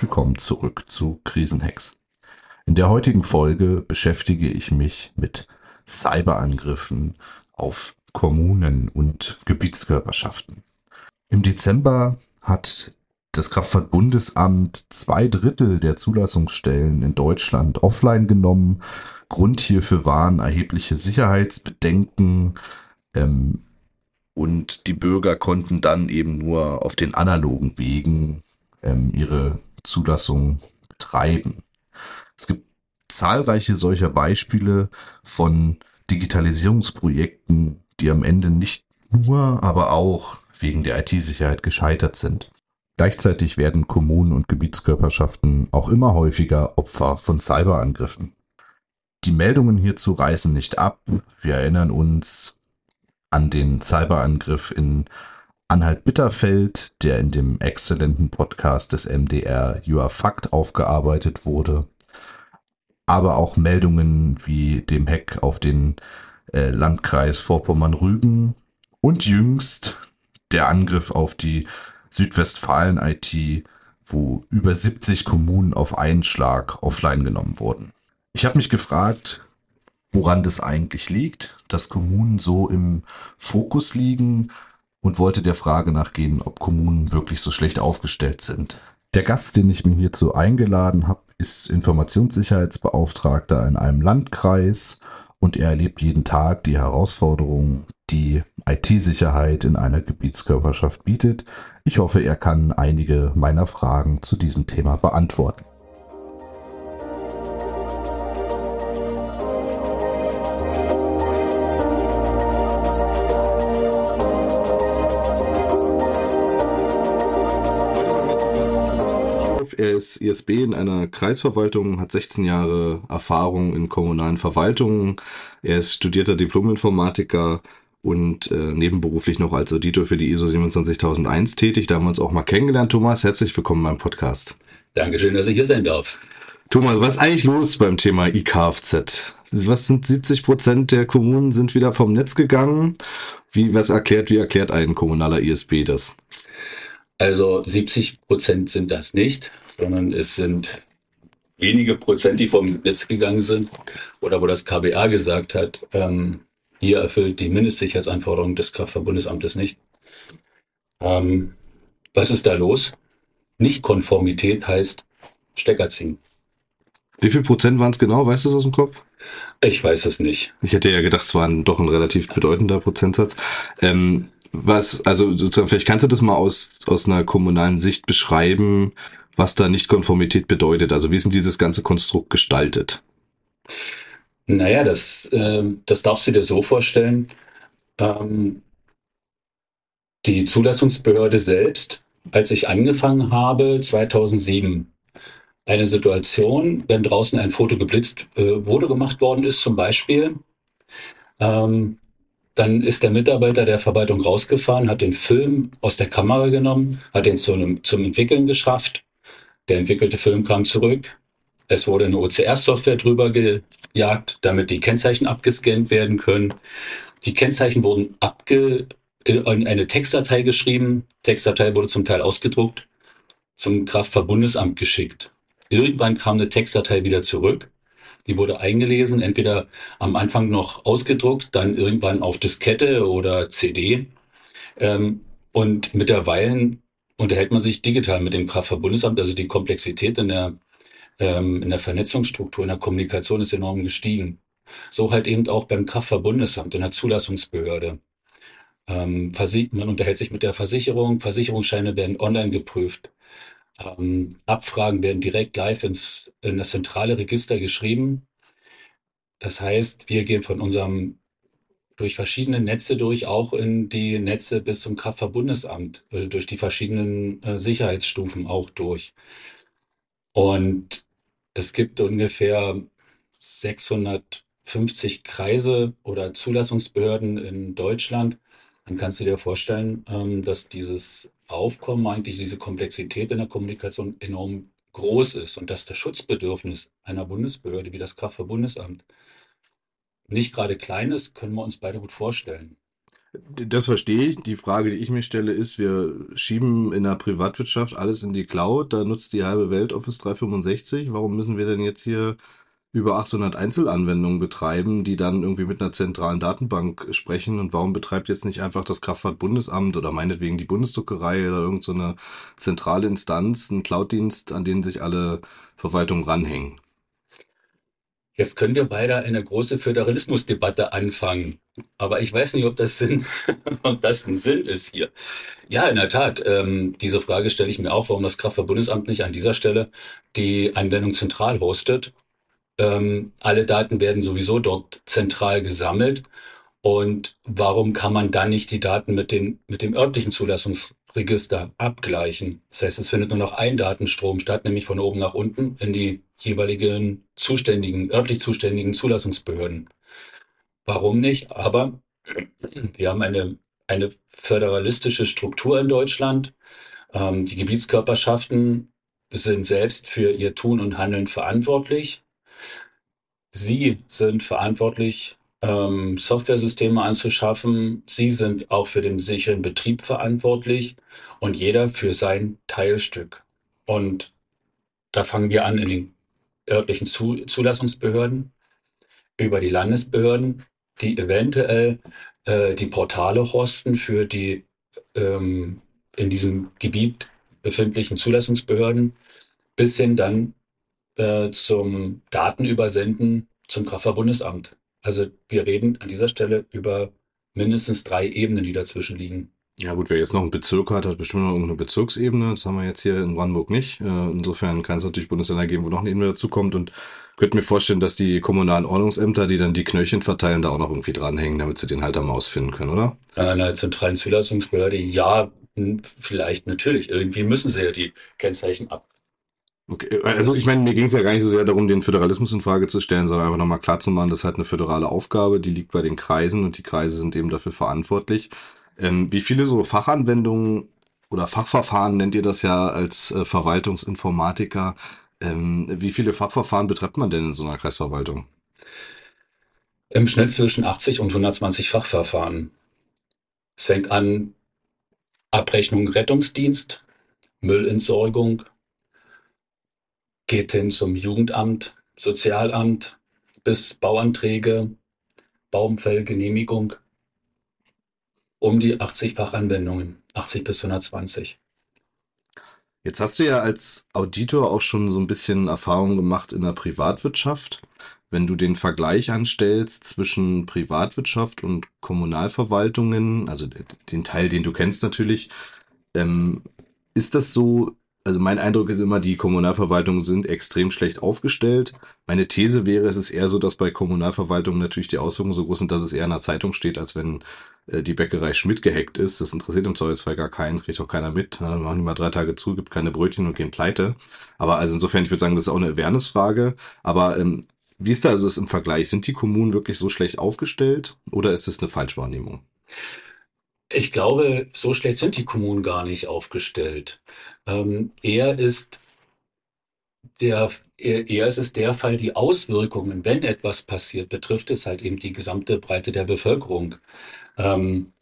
Willkommen zurück zu Krisenhacks. In der heutigen Folge beschäftige ich mich mit Cyberangriffen auf Kommunen und Gebietskörperschaften. Im Dezember hat das Kraftfahrtbundesamt zwei Drittel der Zulassungsstellen in Deutschland offline genommen. Grund hierfür waren erhebliche Sicherheitsbedenken ähm, und die Bürger konnten dann eben nur auf den analogen Wegen ähm, ihre Zulassung betreiben. Es gibt zahlreiche solcher Beispiele von Digitalisierungsprojekten, die am Ende nicht nur, aber auch wegen der IT-Sicherheit gescheitert sind. Gleichzeitig werden Kommunen und Gebietskörperschaften auch immer häufiger Opfer von Cyberangriffen. Die Meldungen hierzu reißen nicht ab. Wir erinnern uns an den Cyberangriff in Anhalt-Bitterfeld, der in dem exzellenten Podcast des MDR You Are Fact aufgearbeitet wurde. Aber auch Meldungen wie dem Hack auf den äh, Landkreis Vorpommern-Rügen und jüngst der Angriff auf die Südwestfalen-IT, wo über 70 Kommunen auf einen Schlag offline genommen wurden. Ich habe mich gefragt, woran das eigentlich liegt, dass Kommunen so im Fokus liegen, und wollte der Frage nachgehen, ob Kommunen wirklich so schlecht aufgestellt sind. Der Gast, den ich mir hierzu eingeladen habe, ist Informationssicherheitsbeauftragter in einem Landkreis und er erlebt jeden Tag die Herausforderungen, die IT-Sicherheit in einer Gebietskörperschaft bietet. Ich hoffe, er kann einige meiner Fragen zu diesem Thema beantworten. Er ist ISB in einer Kreisverwaltung, hat 16 Jahre Erfahrung in kommunalen Verwaltungen. Er ist studierter Diplominformatiker und äh, nebenberuflich noch als Auditor für die ISO 27001 tätig. Da haben wir uns auch mal kennengelernt. Thomas, herzlich willkommen beim Podcast. Dankeschön, dass ich hier sein darf. Thomas, was ist eigentlich los beim Thema IKFZ? Was sind 70 Prozent der Kommunen sind wieder vom Netz gegangen? Wie, was erklärt, wie erklärt ein kommunaler ISB das? Also 70 Prozent sind das nicht sondern es sind wenige Prozent, die vom Netz gegangen sind oder wo das KBA gesagt hat, ähm, ihr erfüllt die Mindestsicherheitsanforderungen des Kraftverbundesamtes nicht. Ähm, was ist da los? Nichtkonformität heißt Stecker ziehen. Wie viel Prozent waren es genau? Weißt du es aus dem Kopf? Ich weiß es nicht. Ich hätte ja gedacht, es war ein, doch ein relativ bedeutender Prozentsatz. Ähm, was, also sozusagen, vielleicht kannst du das mal aus, aus einer kommunalen Sicht beschreiben, was da Nichtkonformität bedeutet. Also wie ist denn dieses ganze Konstrukt gestaltet? Naja, das, äh, das darfst du dir so vorstellen. Ähm, die Zulassungsbehörde selbst, als ich angefangen habe, 2007, eine Situation, wenn draußen ein Foto geblitzt äh, wurde, gemacht worden ist, zum Beispiel, ähm, dann ist der Mitarbeiter der Verwaltung rausgefahren, hat den Film aus der Kamera genommen, hat den zum, zum Entwickeln geschafft der entwickelte Film kam zurück. Es wurde eine OCR-Software drüber gejagt, damit die Kennzeichen abgescannt werden können. Die Kennzeichen wurden abge in eine Textdatei geschrieben. Textdatei wurde zum Teil ausgedruckt, zum Kraftverbundesamt geschickt. Irgendwann kam eine Textdatei wieder zurück. Die wurde eingelesen, entweder am Anfang noch ausgedruckt, dann irgendwann auf Diskette oder CD. Ähm, und mittlerweile unterhält man sich digital mit dem Kraftverbundesamt. Also die Komplexität in der, ähm, in der Vernetzungsstruktur, in der Kommunikation ist enorm gestiegen. So halt eben auch beim Kraftverbundesamt, in der Zulassungsbehörde. Ähm, man unterhält sich mit der Versicherung, Versicherungsscheine werden online geprüft. Ähm, Abfragen werden direkt live ins, in das zentrale Register geschrieben. Das heißt, wir gehen von unserem durch verschiedene Netze durch, auch in die Netze bis zum Kraftverbundesamt, also durch die verschiedenen äh, Sicherheitsstufen auch durch. Und es gibt ungefähr 650 Kreise oder Zulassungsbehörden in Deutschland. Dann kannst du dir vorstellen, ähm, dass dieses Aufkommen, eigentlich diese Komplexität in der Kommunikation enorm groß ist und dass das Schutzbedürfnis einer Bundesbehörde wie das Kraftverbundesamt nicht gerade klein ist, können wir uns beide gut vorstellen. Das verstehe ich. Die Frage, die ich mir stelle, ist, wir schieben in der Privatwirtschaft alles in die Cloud, da nutzt die halbe Welt Office 365. Warum müssen wir denn jetzt hier über 800 Einzelanwendungen betreiben, die dann irgendwie mit einer zentralen Datenbank sprechen? Und warum betreibt jetzt nicht einfach das Kraftfahrtbundesamt oder meinetwegen die Bundesdruckerei oder irgendeine so zentrale Instanz, einen Cloud-Dienst, an den sich alle Verwaltungen ranhängen? Jetzt können wir beide eine große Föderalismusdebatte anfangen. Aber ich weiß nicht, ob das Sinn, ob das ein Sinn ist hier. Ja, in der Tat. Ähm, diese Frage stelle ich mir auch, warum das Kraftfahrtbundesamt nicht an dieser Stelle die Anwendung zentral hostet. Ähm, alle Daten werden sowieso dort zentral gesammelt. Und warum kann man dann nicht die Daten mit, den, mit dem örtlichen Zulassungsregister abgleichen? Das heißt, es findet nur noch ein Datenstrom statt, nämlich von oben nach unten in die jeweiligen zuständigen, örtlich zuständigen Zulassungsbehörden. Warum nicht? Aber wir haben eine, eine föderalistische Struktur in Deutschland. Ähm, die Gebietskörperschaften sind selbst für ihr Tun und Handeln verantwortlich. Sie sind verantwortlich, ähm, Softwaresysteme anzuschaffen. Sie sind auch für den sicheren Betrieb verantwortlich und jeder für sein Teilstück. Und da fangen wir an in den örtlichen Zulassungsbehörden, über die Landesbehörden, die eventuell äh, die Portale hosten für die ähm, in diesem Gebiet befindlichen Zulassungsbehörden, bis hin dann äh, zum Datenübersenden zum Kraftfahrtbundesamt. Also wir reden an dieser Stelle über mindestens drei Ebenen, die dazwischen liegen. Ja gut, wer jetzt noch einen Bezirk hat, hat bestimmt noch irgendeine Bezirksebene. Das haben wir jetzt hier in Brandenburg nicht. Äh, insofern kann es natürlich Bundesländer geben, wo noch eine Ebene dazukommt. Und könnte mir vorstellen, dass die kommunalen Ordnungsämter, die dann die Knöllchen verteilen, da auch noch irgendwie dranhängen, damit sie den halt am Maus finden können, oder? An einer zentralen Zulassungsbehörde, ja, vielleicht natürlich. Irgendwie müssen sie ja die Kennzeichen ab. Okay, also ich meine, mir ging es ja gar nicht so sehr darum, den Föderalismus in Frage zu stellen, sondern einfach nochmal klar zu machen, das ist halt eine föderale Aufgabe, die liegt bei den Kreisen und die Kreise sind eben dafür verantwortlich. Ähm, wie viele so Fachanwendungen oder Fachverfahren nennt ihr das ja als äh, Verwaltungsinformatiker? Ähm, wie viele Fachverfahren betreibt man denn in so einer Kreisverwaltung? Im Schnitt zwischen 80 und 120 Fachverfahren. Es fängt an Abrechnung Rettungsdienst, Müllentsorgung, geht hin zum Jugendamt, Sozialamt bis Bauanträge, Baumfellgenehmigung um die 80 Fachanwendungen, 80 bis 120. Jetzt hast du ja als Auditor auch schon so ein bisschen Erfahrung gemacht in der Privatwirtschaft. Wenn du den Vergleich anstellst zwischen Privatwirtschaft und Kommunalverwaltungen, also den Teil, den du kennst natürlich, ähm, ist das so also mein Eindruck ist immer, die Kommunalverwaltungen sind extrem schlecht aufgestellt. Meine These wäre, es ist eher so, dass bei Kommunalverwaltungen natürlich die Auswirkungen so groß sind, dass es eher in der Zeitung steht, als wenn äh, die Bäckerei Schmidt gehackt ist. Das interessiert im Zweifelsfall gar keinen, kriegt auch keiner mit. Ne? Machen die mal drei Tage zu, gibt keine Brötchen und gehen pleite. Aber also insofern, ich würde sagen, das ist auch eine Awareness-Frage. Aber ähm, wie ist da also das im Vergleich? Sind die Kommunen wirklich so schlecht aufgestellt oder ist es eine Falschwahrnehmung? Ich glaube, so schlecht sind die Kommunen gar nicht aufgestellt. Ähm, eher ist der, eher ist es der Fall, die Auswirkungen, wenn etwas passiert, betrifft es halt eben die gesamte Breite der Bevölkerung. Ähm,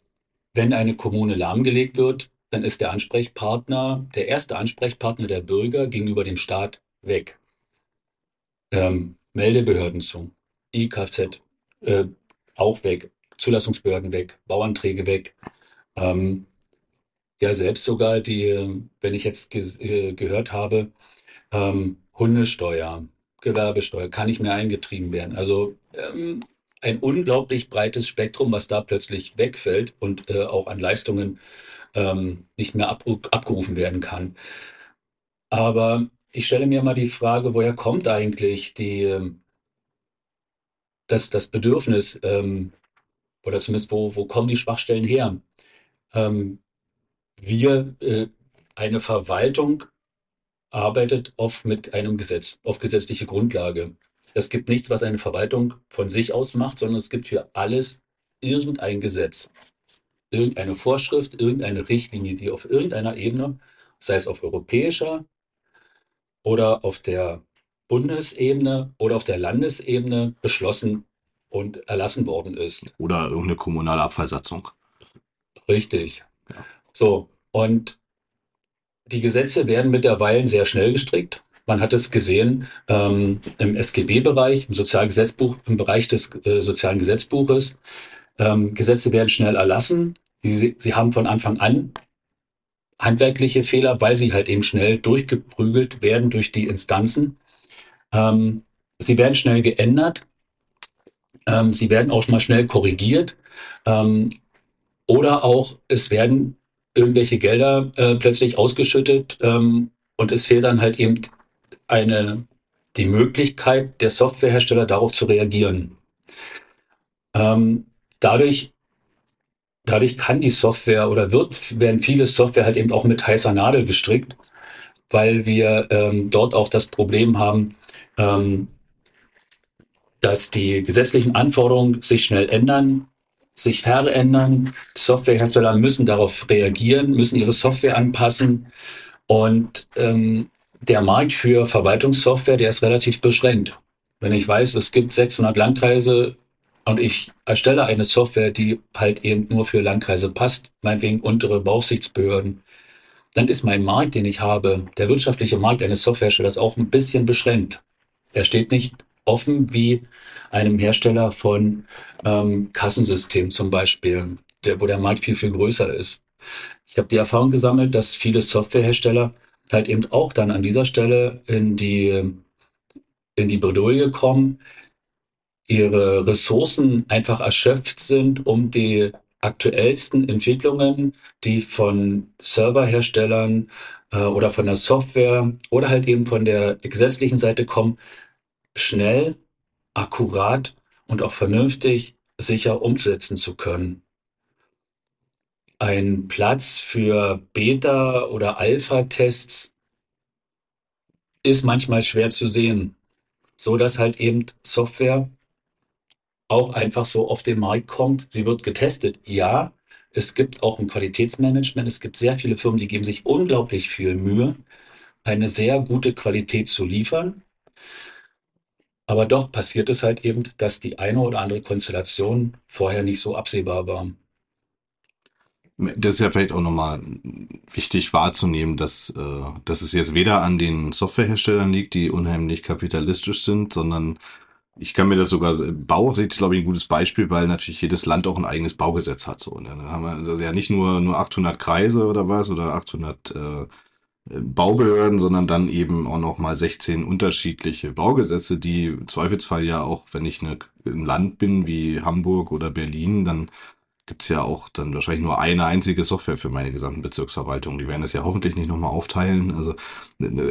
wenn eine Kommune lahmgelegt wird, dann ist der Ansprechpartner, der erste Ansprechpartner der Bürger gegenüber dem Staat weg. Ähm, Meldebehörden zu, IKZ äh, auch weg, Zulassungsbehörden weg, Bauanträge weg. Ähm, ja, selbst sogar die, wenn ich jetzt ge äh, gehört habe, ähm, Hundesteuer, Gewerbesteuer kann nicht mehr eingetrieben werden. Also ähm, ein unglaublich breites Spektrum, was da plötzlich wegfällt und äh, auch an Leistungen ähm, nicht mehr abgerufen werden kann. Aber ich stelle mir mal die Frage, woher kommt eigentlich die, ähm, das, das Bedürfnis, ähm, oder zumindest wo, wo kommen die Schwachstellen her? Ähm, wir, äh, eine Verwaltung arbeitet oft mit einem Gesetz, auf gesetzliche Grundlage. Es gibt nichts, was eine Verwaltung von sich aus macht, sondern es gibt für alles irgendein Gesetz, irgendeine Vorschrift, irgendeine Richtlinie, die auf irgendeiner Ebene, sei es auf europäischer oder auf der Bundesebene oder auf der Landesebene beschlossen und erlassen worden ist. Oder irgendeine kommunale Abfallsatzung. Richtig. So, und die Gesetze werden mittlerweile sehr schnell gestrickt. Man hat es gesehen ähm, im SGB-Bereich, im Sozialgesetzbuch, im Bereich des äh, sozialen Gesetzbuches. Ähm, Gesetze werden schnell erlassen. Sie, sie haben von Anfang an handwerkliche Fehler, weil sie halt eben schnell durchgeprügelt werden durch die Instanzen. Ähm, sie werden schnell geändert. Ähm, sie werden auch mal schnell korrigiert. Ähm, oder auch, es werden irgendwelche Gelder äh, plötzlich ausgeschüttet ähm, und es fehlt dann halt eben eine, die Möglichkeit der Softwarehersteller darauf zu reagieren. Ähm, dadurch, dadurch kann die Software oder wird, werden viele Software halt eben auch mit heißer Nadel gestrickt, weil wir ähm, dort auch das Problem haben, ähm, dass die gesetzlichen Anforderungen sich schnell ändern, sich verändern. Softwarehersteller müssen darauf reagieren, müssen ihre Software anpassen. Und ähm, der Markt für Verwaltungssoftware, der ist relativ beschränkt. Wenn ich weiß, es gibt 600 Landkreise und ich erstelle eine Software, die halt eben nur für Landkreise passt, meinetwegen untere Beaufsichtsbehörden, dann ist mein Markt, den ich habe, der wirtschaftliche Markt eines Softwareherstellers auch ein bisschen beschränkt. Er steht nicht offen wie einem Hersteller von ähm, Kassensystemen zum Beispiel, der, wo der Markt viel, viel größer ist. Ich habe die Erfahrung gesammelt, dass viele Softwarehersteller halt eben auch dann an dieser Stelle in die, in die Bredouille kommen, ihre Ressourcen einfach erschöpft sind, um die aktuellsten Entwicklungen, die von Serverherstellern äh, oder von der Software oder halt eben von der gesetzlichen Seite kommen, schnell, akkurat und auch vernünftig sicher umsetzen zu können. Ein Platz für Beta- oder Alpha-Tests ist manchmal schwer zu sehen, so dass halt eben Software auch einfach so auf den Markt kommt. Sie wird getestet, ja. Es gibt auch ein Qualitätsmanagement. Es gibt sehr viele Firmen, die geben sich unglaublich viel Mühe, eine sehr gute Qualität zu liefern. Aber doch passiert es halt eben, dass die eine oder andere Konstellation vorher nicht so absehbar war. Das ist ja vielleicht auch nochmal wichtig wahrzunehmen, dass, äh, dass es jetzt weder an den Softwareherstellern liegt, die unheimlich kapitalistisch sind, sondern ich kann mir das sogar, Bauaufsicht ist glaube ich ein gutes Beispiel, weil natürlich jedes Land auch ein eigenes Baugesetz hat. So, ne? Da haben wir also ja nicht nur, nur 800 Kreise oder was oder 800 äh, Baubehörden, sondern dann eben auch noch mal 16 unterschiedliche Baugesetze, die im Zweifelsfall ja auch, wenn ich eine, ein Land bin wie Hamburg oder Berlin, dann gibt's ja auch dann wahrscheinlich nur eine einzige Software für meine gesamten Bezirksverwaltungen. Die werden das ja hoffentlich nicht nochmal aufteilen. Also,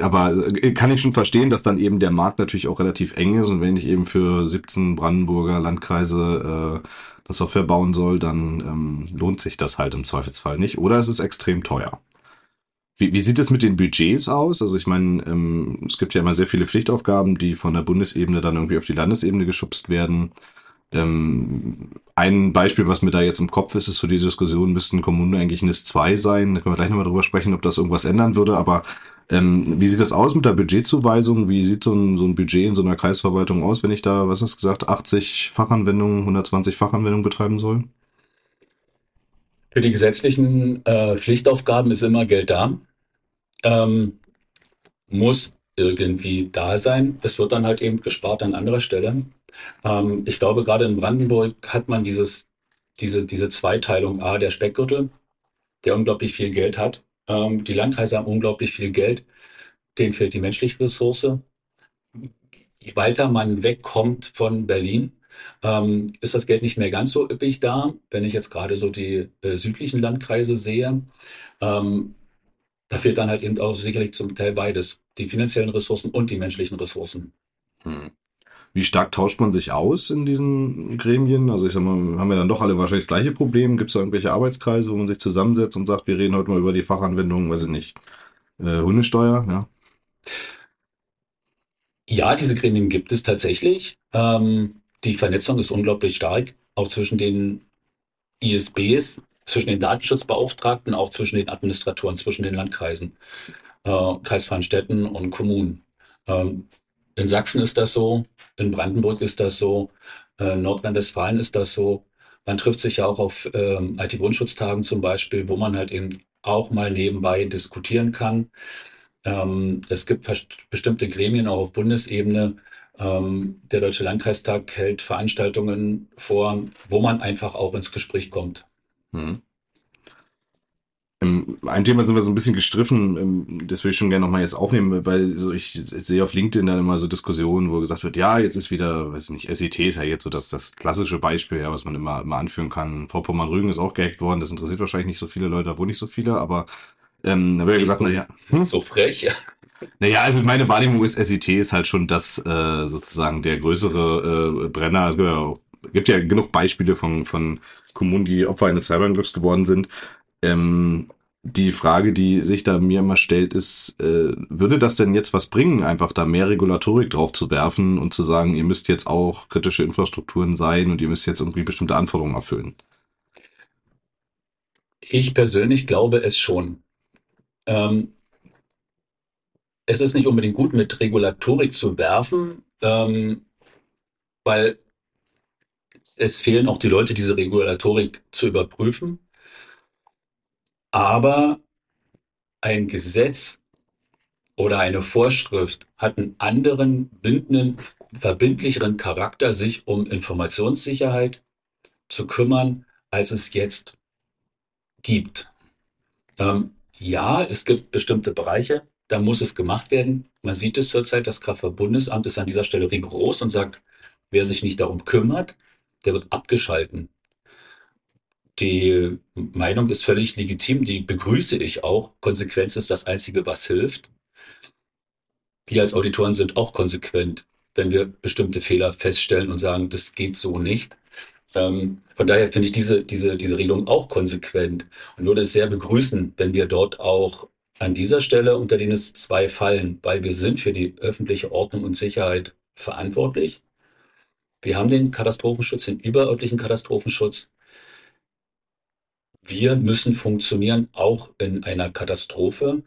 aber kann ich schon verstehen, dass dann eben der Markt natürlich auch relativ eng ist und wenn ich eben für 17 Brandenburger Landkreise äh, eine Software bauen soll, dann ähm, lohnt sich das halt im Zweifelsfall nicht. Oder es ist extrem teuer. Wie, wie sieht es mit den Budgets aus? Also ich meine, ähm, es gibt ja immer sehr viele Pflichtaufgaben, die von der Bundesebene dann irgendwie auf die Landesebene geschubst werden. Ähm, ein Beispiel, was mir da jetzt im Kopf ist, ist für die Diskussion, müssten Kommunen eigentlich NIS 2 sein. Da können wir gleich nochmal drüber sprechen, ob das irgendwas ändern würde. Aber ähm, wie sieht das aus mit der Budgetzuweisung? Wie sieht so ein, so ein Budget in so einer Kreisverwaltung aus, wenn ich da, was hast du gesagt, 80 Fachanwendungen, 120 Fachanwendungen betreiben soll? Für die gesetzlichen äh, Pflichtaufgaben ist immer Geld da ähm, muss irgendwie da sein. Es wird dann halt eben gespart an anderer Stelle. Ähm, ich glaube, gerade in Brandenburg hat man dieses, diese, diese Zweiteilung A, der Speckgürtel, der unglaublich viel Geld hat. Ähm, die Landkreise haben unglaublich viel Geld. Denen fehlt die menschliche Ressource. Je weiter man wegkommt von Berlin, ähm, ist das Geld nicht mehr ganz so üppig da. Wenn ich jetzt gerade so die äh, südlichen Landkreise sehe, ähm, da fehlt dann halt eben auch sicherlich zum Teil beides. Die finanziellen Ressourcen und die menschlichen Ressourcen. Hm. Wie stark tauscht man sich aus in diesen Gremien? Also ich sag mal, haben wir dann doch alle wahrscheinlich das gleiche Problem? Gibt es da irgendwelche Arbeitskreise, wo man sich zusammensetzt und sagt, wir reden heute mal über die Fachanwendungen, weiß ich nicht, äh, Hundesteuer, ja? Ja, diese Gremien gibt es tatsächlich. Ähm, die Vernetzung ist unglaublich stark, auch zwischen den ISBs, zwischen den Datenschutzbeauftragten, auch zwischen den Administratoren, zwischen den Landkreisen, äh, kreisfreien Städten und Kommunen. Ähm, in Sachsen ist das so, in Brandenburg ist das so, äh, Nordrhein-Westfalen ist das so. Man trifft sich ja auch auf ähm, IT-Grundschutztagen zum Beispiel, wo man halt eben auch mal nebenbei diskutieren kann. Ähm, es gibt bestimmte Gremien auch auf Bundesebene. Ähm, der Deutsche Landkreistag hält Veranstaltungen vor, wo man einfach auch ins Gespräch kommt. Mhm. Ein Thema sind wir so ein bisschen gestriffen, ähm, das will ich schon gerne nochmal jetzt aufnehmen, weil so ich sehe auf LinkedIn dann immer so Diskussionen, wo gesagt wird, ja, jetzt ist wieder, weiß nicht, SET ist ja jetzt so das, das klassische Beispiel, ja, was man immer, immer anführen kann. Vorpommern-Rügen ist auch gehackt worden, das interessiert wahrscheinlich nicht so viele Leute, wo nicht so viele, aber ähm, da wird ja gesagt, naja. Hm? So frech. Naja, also meine Wahrnehmung ist, SET ist halt schon das äh, sozusagen der größere äh, Brenner. Es gibt ja, gibt ja genug Beispiele von, von Kommunen, die Opfer eines Cyberangriffs geworden sind. Ähm, die Frage, die sich da mir immer stellt, ist, äh, würde das denn jetzt was bringen, einfach da mehr Regulatorik drauf zu werfen und zu sagen, ihr müsst jetzt auch kritische Infrastrukturen sein und ihr müsst jetzt irgendwie bestimmte Anforderungen erfüllen? Ich persönlich glaube es schon. Ähm, es ist nicht unbedingt gut, mit Regulatorik zu werfen, ähm, weil es fehlen auch die Leute, diese Regulatorik zu überprüfen. Aber ein Gesetz oder eine Vorschrift hat einen anderen bindenden, verbindlicheren Charakter, sich um Informationssicherheit zu kümmern, als es jetzt gibt. Ähm, ja, es gibt bestimmte Bereiche, da muss es gemacht werden. Man sieht es zurzeit, das Kraftfahrtbundesamt ist an dieser Stelle rigoros und sagt, wer sich nicht darum kümmert, der wird abgeschalten. Die Meinung ist völlig legitim, die begrüße ich auch. Konsequenz ist das Einzige, was hilft. Wir als Auditoren sind auch konsequent, wenn wir bestimmte Fehler feststellen und sagen, das geht so nicht. Ähm, von daher finde ich diese, diese, diese Regelung auch konsequent und würde es sehr begrüßen, wenn wir dort auch an dieser Stelle unter den es zwei fallen, weil wir sind für die öffentliche Ordnung und Sicherheit verantwortlich. Wir haben den Katastrophenschutz, den überörtlichen Katastrophenschutz. Wir müssen funktionieren, auch in einer Katastrophe.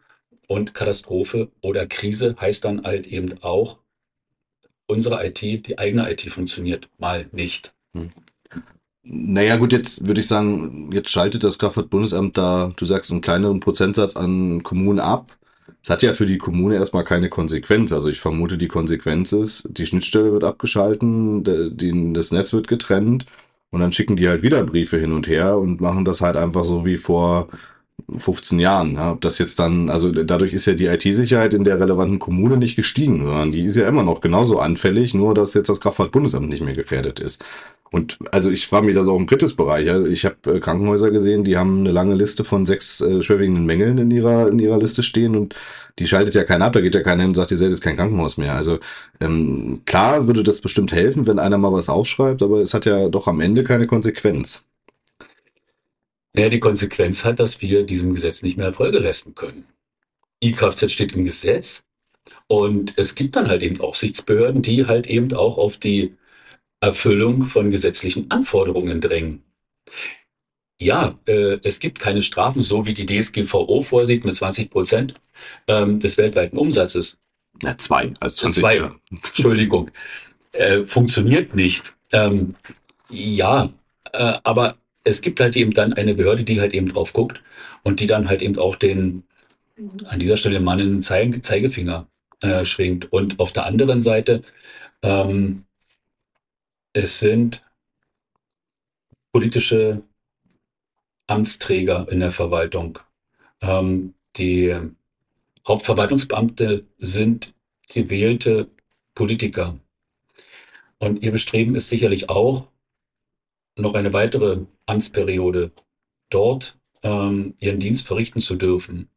Und Katastrophe oder Krise heißt dann halt eben auch, unsere IT, die eigene IT funktioniert mal nicht. Hm. Naja, gut, jetzt würde ich sagen, jetzt schaltet das Kraftfahrtbundesamt da, du sagst, einen kleineren Prozentsatz an Kommunen ab. Das hat ja für die Kommune erstmal keine Konsequenz. Also ich vermute, die Konsequenz ist, die Schnittstelle wird abgeschalten, das Netz wird getrennt und dann schicken die halt wieder Briefe hin und her und machen das halt einfach so wie vor 15 Jahren. Ja, ob das jetzt dann, also dadurch ist ja die IT-Sicherheit in der relevanten Kommune nicht gestiegen, sondern die ist ja immer noch genauso anfällig, nur dass jetzt das Kraftfahrtbundesamt nicht mehr gefährdet ist. Und also ich frage mich das auch im Kritisbereich. Also ich habe äh, Krankenhäuser gesehen, die haben eine lange Liste von sechs äh, schwerwiegenden Mängeln in ihrer in ihrer Liste stehen und die schaltet ja keiner ab, da geht ja keiner hin und sagt, ihr seid jetzt kein Krankenhaus mehr. Also ähm, klar würde das bestimmt helfen, wenn einer mal was aufschreibt, aber es hat ja doch am Ende keine Konsequenz. Ja, die Konsequenz hat, dass wir diesem Gesetz nicht mehr Folge leisten können. E-Kfz steht im Gesetz und es gibt dann halt eben Aufsichtsbehörden, die halt eben auch auf die Erfüllung von gesetzlichen Anforderungen drängen. Ja, äh, es gibt keine Strafen, so wie die DSGVO vorsieht, mit 20 Prozent ähm, des weltweiten Umsatzes. Ja, zwei, also 20. Zwei, Entschuldigung. Äh, funktioniert nicht. Ähm, ja, äh, aber es gibt halt eben dann eine Behörde, die halt eben drauf guckt und die dann halt eben auch den, an dieser Stelle mal einen Zeige, Zeigefinger äh, schwingt. Und auf der anderen Seite, ähm, es sind politische Amtsträger in der Verwaltung. Ähm, die Hauptverwaltungsbeamte sind gewählte Politiker. Und ihr Bestreben ist sicherlich auch, noch eine weitere Amtsperiode dort ähm, ihren Dienst verrichten zu dürfen.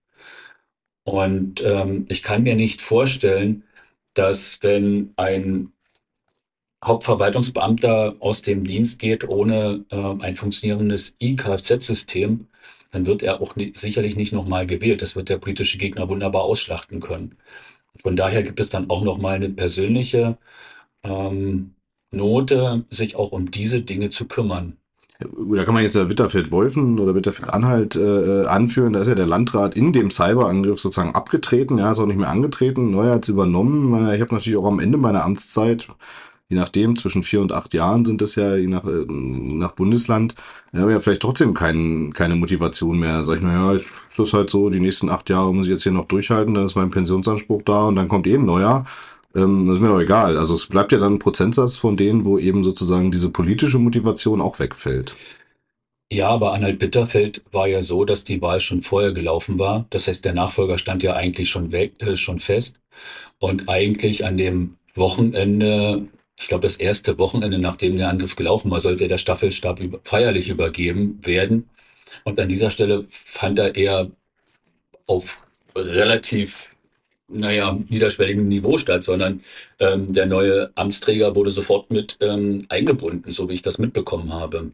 Und ähm, ich kann mir nicht vorstellen, dass wenn ein Hauptverwaltungsbeamter aus dem Dienst geht ohne äh, ein funktionierendes IKZ-System, dann wird er auch nie, sicherlich nicht nochmal gewählt. Das wird der politische Gegner wunderbar ausschlachten können. Von daher gibt es dann auch nochmal eine persönliche ähm, Note, sich auch um diese Dinge zu kümmern. Da kann man jetzt ja Witterfeld-Wolfen oder Witterfeld-Anhalt äh, anführen. Da ist ja der Landrat in dem Cyberangriff sozusagen abgetreten. Ja, ist auch nicht mehr angetreten. Neuer hat übernommen. Ich habe natürlich auch am Ende meiner Amtszeit je nachdem, zwischen vier und acht Jahren sind es ja, je nach, äh, nach Bundesland, haben ja vielleicht trotzdem kein, keine Motivation mehr. Sag ich, naja, ist das halt so, die nächsten acht Jahre muss ich jetzt hier noch durchhalten, dann ist mein Pensionsanspruch da und dann kommt eh ein neuer. Ähm, das ist mir doch egal. Also es bleibt ja dann ein Prozentsatz von denen, wo eben sozusagen diese politische Motivation auch wegfällt. Ja, aber Anhalt-Bitterfeld war ja so, dass die Wahl schon vorher gelaufen war. Das heißt, der Nachfolger stand ja eigentlich schon weg, äh, schon fest. Und eigentlich an dem Wochenende, ich glaube, das erste Wochenende, nachdem der Angriff gelaufen war, sollte der Staffelstab über, feierlich übergeben werden. Und an dieser Stelle fand er eher auf relativ, naja, niederschwelligem Niveau statt, sondern ähm, der neue Amtsträger wurde sofort mit ähm, eingebunden, so wie ich das mitbekommen habe.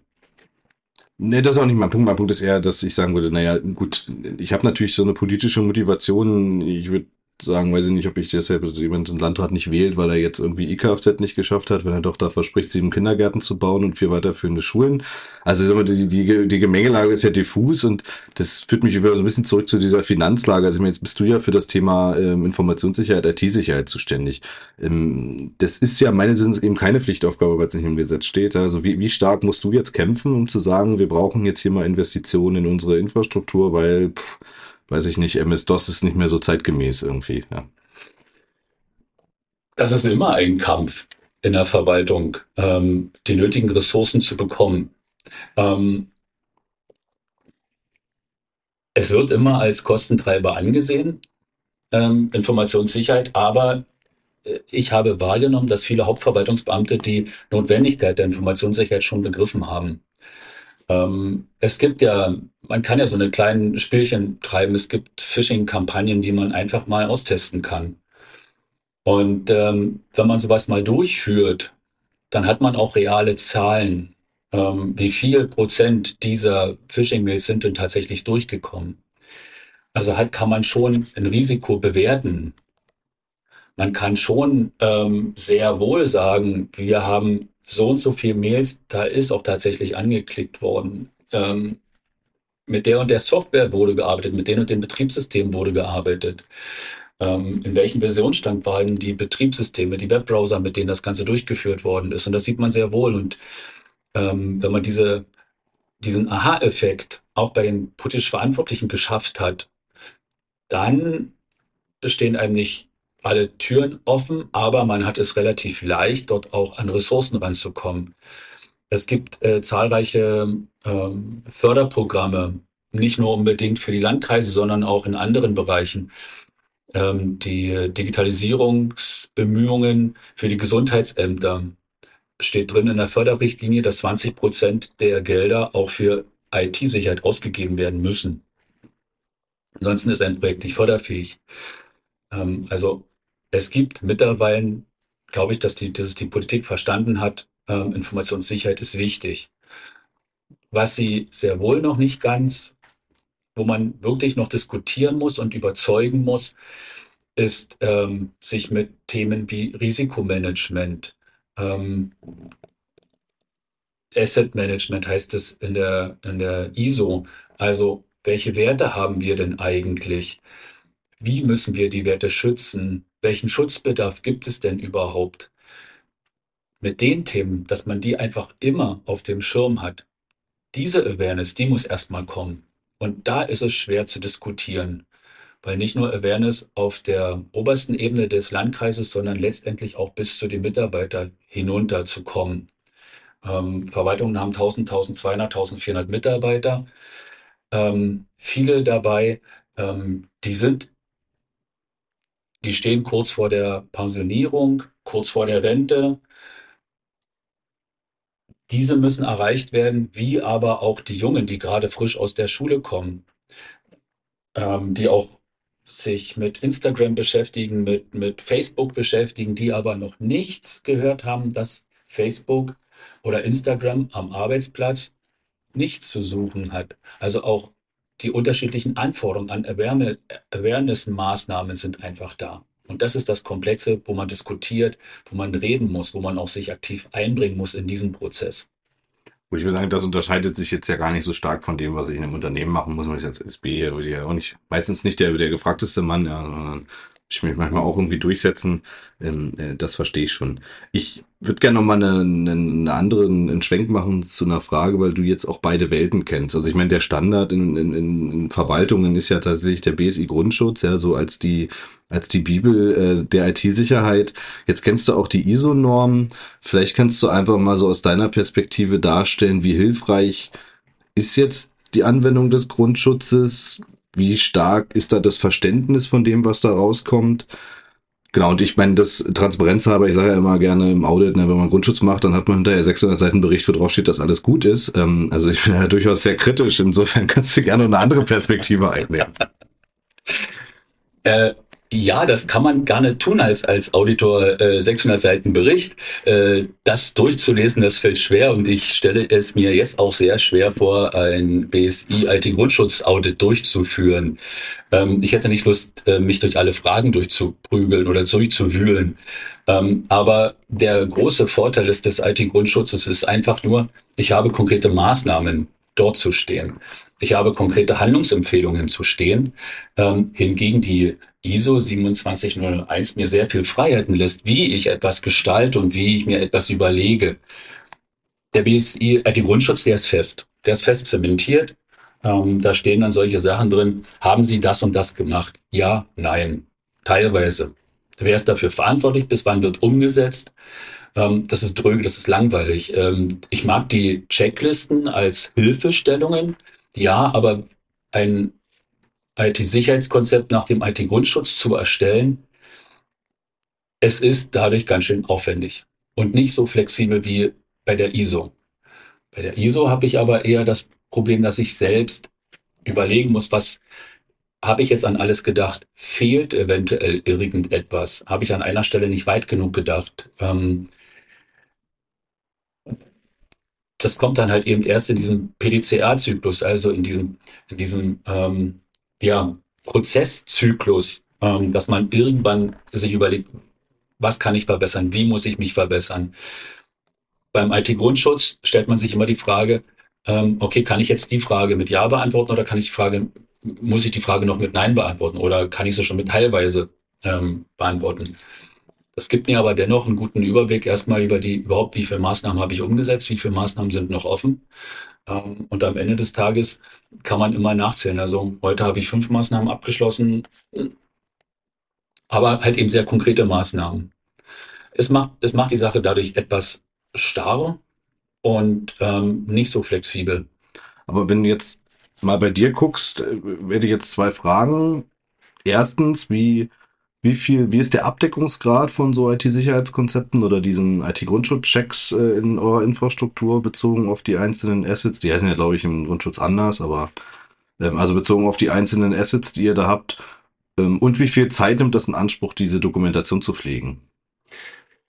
Nee, das ist auch nicht mein Punkt. Mein Punkt ist eher, dass ich sagen würde, naja, gut, ich habe natürlich so eine politische Motivation. Ich würde sagen, weiß ich nicht, ob ich deshalb jemand im Landrat nicht wählt, weil er jetzt irgendwie IKFZ nicht geschafft hat, wenn er doch da verspricht, sieben Kindergärten zu bauen und vier weiterführende Schulen. Also die, die, die Gemengelage ist ja diffus und das führt mich wieder so ein bisschen zurück zu dieser Finanzlage. Also ich meine, jetzt bist du ja für das Thema ähm, Informationssicherheit, IT-Sicherheit zuständig. Ähm, das ist ja meines Wissens eben keine Pflichtaufgabe, weil es nicht im Gesetz steht. Also wie, wie stark musst du jetzt kämpfen, um zu sagen, wir brauchen jetzt hier mal Investitionen in unsere Infrastruktur, weil pff, weiß ich nicht, MS-DOS ist nicht mehr so zeitgemäß irgendwie. Ja. Das ist immer ein Kampf in der Verwaltung, ähm, die nötigen Ressourcen zu bekommen. Ähm, es wird immer als Kostentreiber angesehen, ähm, Informationssicherheit, aber äh, ich habe wahrgenommen, dass viele Hauptverwaltungsbeamte die Notwendigkeit der Informationssicherheit schon begriffen haben. Ähm, es gibt ja, man kann ja so eine kleinen Spielchen treiben. Es gibt Phishing-Kampagnen, die man einfach mal austesten kann. Und ähm, wenn man sowas mal durchführt, dann hat man auch reale Zahlen. Ähm, wie viel Prozent dieser Phishing-Mails sind denn tatsächlich durchgekommen? Also hat, kann man schon ein Risiko bewerten. Man kann schon ähm, sehr wohl sagen, wir haben so und so viel Mails, da ist auch tatsächlich angeklickt worden. Ähm, mit der und der Software wurde gearbeitet, mit den und den Betriebssystemen wurde gearbeitet. Ähm, in welchem Versionsstand waren die Betriebssysteme, die Webbrowser, mit denen das Ganze durchgeführt worden ist. Und das sieht man sehr wohl. Und ähm, wenn man diese, diesen Aha-Effekt auch bei den politisch Verantwortlichen geschafft hat, dann stehen einem nicht alle Türen offen, aber man hat es relativ leicht, dort auch an Ressourcen ranzukommen. Es gibt äh, zahlreiche ähm, Förderprogramme, nicht nur unbedingt für die Landkreise, sondern auch in anderen Bereichen. Ähm, die Digitalisierungsbemühungen für die Gesundheitsämter steht drin in der Förderrichtlinie, dass 20 Prozent der Gelder auch für IT-Sicherheit ausgegeben werden müssen. Ansonsten ist ein Projekt nicht förderfähig. Ähm, also es gibt mittlerweile, glaube ich, dass die, dass die Politik verstanden hat, ähm, Informationssicherheit ist wichtig. Was sie sehr wohl noch nicht ganz, wo man wirklich noch diskutieren muss und überzeugen muss, ist ähm, sich mit Themen wie Risikomanagement, ähm, Asset Management heißt es in der, in der ISO. Also welche Werte haben wir denn eigentlich? Wie müssen wir die Werte schützen? Welchen Schutzbedarf gibt es denn überhaupt? Mit den Themen, dass man die einfach immer auf dem Schirm hat. Diese Awareness, die muss erstmal kommen. Und da ist es schwer zu diskutieren, weil nicht nur Awareness auf der obersten Ebene des Landkreises, sondern letztendlich auch bis zu den Mitarbeitern hinunter zu kommen. Ähm, Verwaltungen haben 1000, 1200, 1400 Mitarbeiter. Ähm, viele dabei, ähm, die sind die stehen kurz vor der Pensionierung, kurz vor der Rente. Diese müssen erreicht werden, wie aber auch die Jungen, die gerade frisch aus der Schule kommen, ähm, die auch sich mit Instagram beschäftigen, mit, mit Facebook beschäftigen, die aber noch nichts gehört haben, dass Facebook oder Instagram am Arbeitsplatz nichts zu suchen hat. Also auch die unterschiedlichen Anforderungen an Awareness-Maßnahmen sind einfach da. Und das ist das Komplexe, wo man diskutiert, wo man reden muss, wo man auch sich aktiv einbringen muss in diesen Prozess. Und ich würde sagen, das unterscheidet sich jetzt ja gar nicht so stark von dem, was ich in einem Unternehmen machen muss. Und ich als SB würde ja auch nicht, meistens nicht der, der gefragteste Mann, ja, sondern ich mich manchmal auch irgendwie durchsetzen. Ähm, äh, das verstehe ich schon. Ich würde gerne nochmal eine, eine, eine andere, einen Schwenk machen zu einer Frage, weil du jetzt auch beide Welten kennst. Also ich meine, der Standard in, in, in Verwaltungen ist ja tatsächlich der BSI Grundschutz, ja, so als die, als die Bibel äh, der IT-Sicherheit. Jetzt kennst du auch die ISO-Normen. Vielleicht kannst du einfach mal so aus deiner Perspektive darstellen, wie hilfreich ist jetzt die Anwendung des Grundschutzes? Wie stark ist da das Verständnis von dem, was da rauskommt? Genau, und ich meine, das Transparenz habe, ich sage ja immer gerne im Audit, ne, wenn man Grundschutz macht, dann hat man hinterher 600 Seiten Bericht, wo drauf steht, dass alles gut ist. Ähm, also ich bin ja durchaus sehr kritisch. Insofern kannst du gerne eine andere Perspektive einnehmen. äh, ja, das kann man gerne tun als, als Auditor, äh, 600 Seiten Bericht. Äh, das durchzulesen, das fällt schwer und ich stelle es mir jetzt auch sehr schwer vor, ein BSI IT-Grundschutz-Audit durchzuführen. Ähm, ich hätte nicht Lust, äh, mich durch alle Fragen durchzuprügeln oder durchzuwühlen. Ähm, aber der große Vorteil des, des IT-Grundschutzes ist einfach nur, ich habe konkrete Maßnahmen dort zu stehen. Ich habe konkrete Handlungsempfehlungen zu stehen, ähm, hingegen die ISO 27001 mir sehr viel Freiheiten lässt, wie ich etwas gestalte und wie ich mir etwas überlege. Der BSI, äh, der Grundschutz, der ist fest. Der ist fest zementiert. Ähm, da stehen dann solche Sachen drin. Haben Sie das und das gemacht? Ja, nein. Teilweise. Wer ist dafür verantwortlich? Bis wann wird umgesetzt? Ähm, das ist dröge, das ist langweilig. Ähm, ich mag die Checklisten als Hilfestellungen. Ja, aber ein IT-Sicherheitskonzept nach dem IT-Grundschutz zu erstellen, es ist dadurch ganz schön aufwendig und nicht so flexibel wie bei der ISO. Bei der ISO habe ich aber eher das Problem, dass ich selbst überlegen muss, was habe ich jetzt an alles gedacht? Fehlt eventuell irgendetwas? Habe ich an einer Stelle nicht weit genug gedacht? Ähm, das kommt dann halt eben erst in diesem PDCA-Zyklus, also in diesem, in diesem ähm, ja, Prozesszyklus, ähm, dass man irgendwann sich überlegt, was kann ich verbessern, wie muss ich mich verbessern. Beim IT-Grundschutz stellt man sich immer die Frage, ähm, okay, kann ich jetzt die Frage mit Ja beantworten oder kann ich die Frage, muss ich die Frage noch mit Nein beantworten oder kann ich sie schon mit teilweise ähm, beantworten? Das gibt mir aber dennoch einen guten Überblick erstmal über die, überhaupt, wie viele Maßnahmen habe ich umgesetzt, wie viele Maßnahmen sind noch offen. Ähm, und am Ende des Tages kann man immer nachzählen. Also heute habe ich fünf Maßnahmen abgeschlossen, aber halt eben sehr konkrete Maßnahmen. Es macht, es macht die Sache dadurch etwas starr und ähm, nicht so flexibel. Aber wenn du jetzt mal bei dir guckst, äh, werde ich jetzt zwei Fragen. Erstens, wie wie viel, wie ist der Abdeckungsgrad von so IT-Sicherheitskonzepten oder diesen IT-Grundschutzchecks äh, in eurer Infrastruktur bezogen auf die einzelnen Assets? Die heißen ja, glaube ich, im Grundschutz anders, aber ähm, also bezogen auf die einzelnen Assets, die ihr da habt. Ähm, und wie viel Zeit nimmt das in Anspruch, diese Dokumentation zu pflegen?